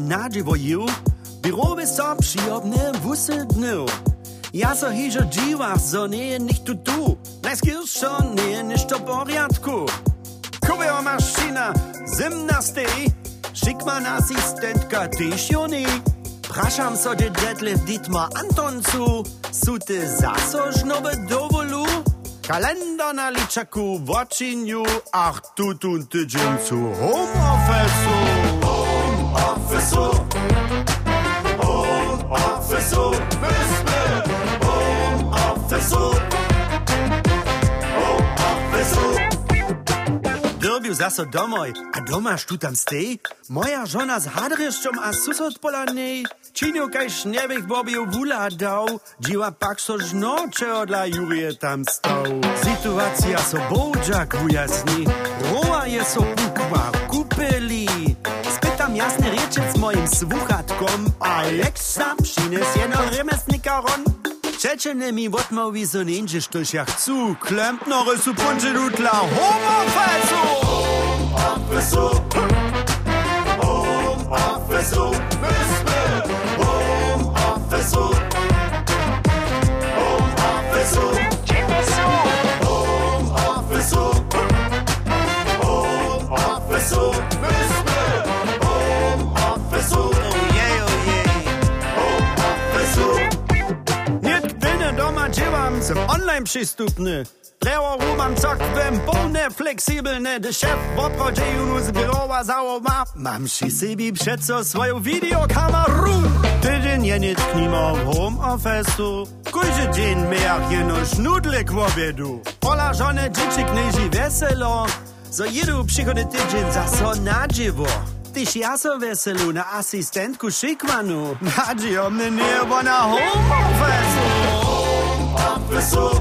nadziwo ju, birowy so przyjobne wusy dnu. Ja so hižo dziwa, so nie je nicht tu. Najskilszo nie je niż to porядku. Kubio maszyna, zimna stej, szikman asystentka tyś juni. Praszam so de deadlift Dietmar Antoncu, sute zaso żnobe dowolu. Kalender na liczaku w ocziniu, ach tu tu tydzień zu home office'u. Derbiu zaso domoj, a domaš tu tam stej? Moja žona z hadreščom a susod pola nej. Činio kaj šnebih bobiju vula dał, dziwa pak so odla Jurije tam stał. Situacja so bołdżak ujasni, roa je so pukła, kupeli. Spytam jasny rieczec moim słuchawkom Alexa przyniesie no remesnikaron Czeczonymi łotmowi są indziesz toś jak cu Klempnory su punży dudla Homo falso. Homo falso. Som online przystupny. Lewo rumam cok, bym pełne fleksibelne. Szef w obchodzeniu z biurowa załowa. Mam przy sobie przeco swoją videokameru. Tydzień je nie tknimo w home office'u. Kujże dzień miach jeno sznudlik w obiedu. Ola żone dzieci knieży weselo. So jedu przychody tydzień za so nadziwo. Tyś ja so weselu na asystentku szykmanu. Nadzijo mnie niebo na home office'u. Office'u.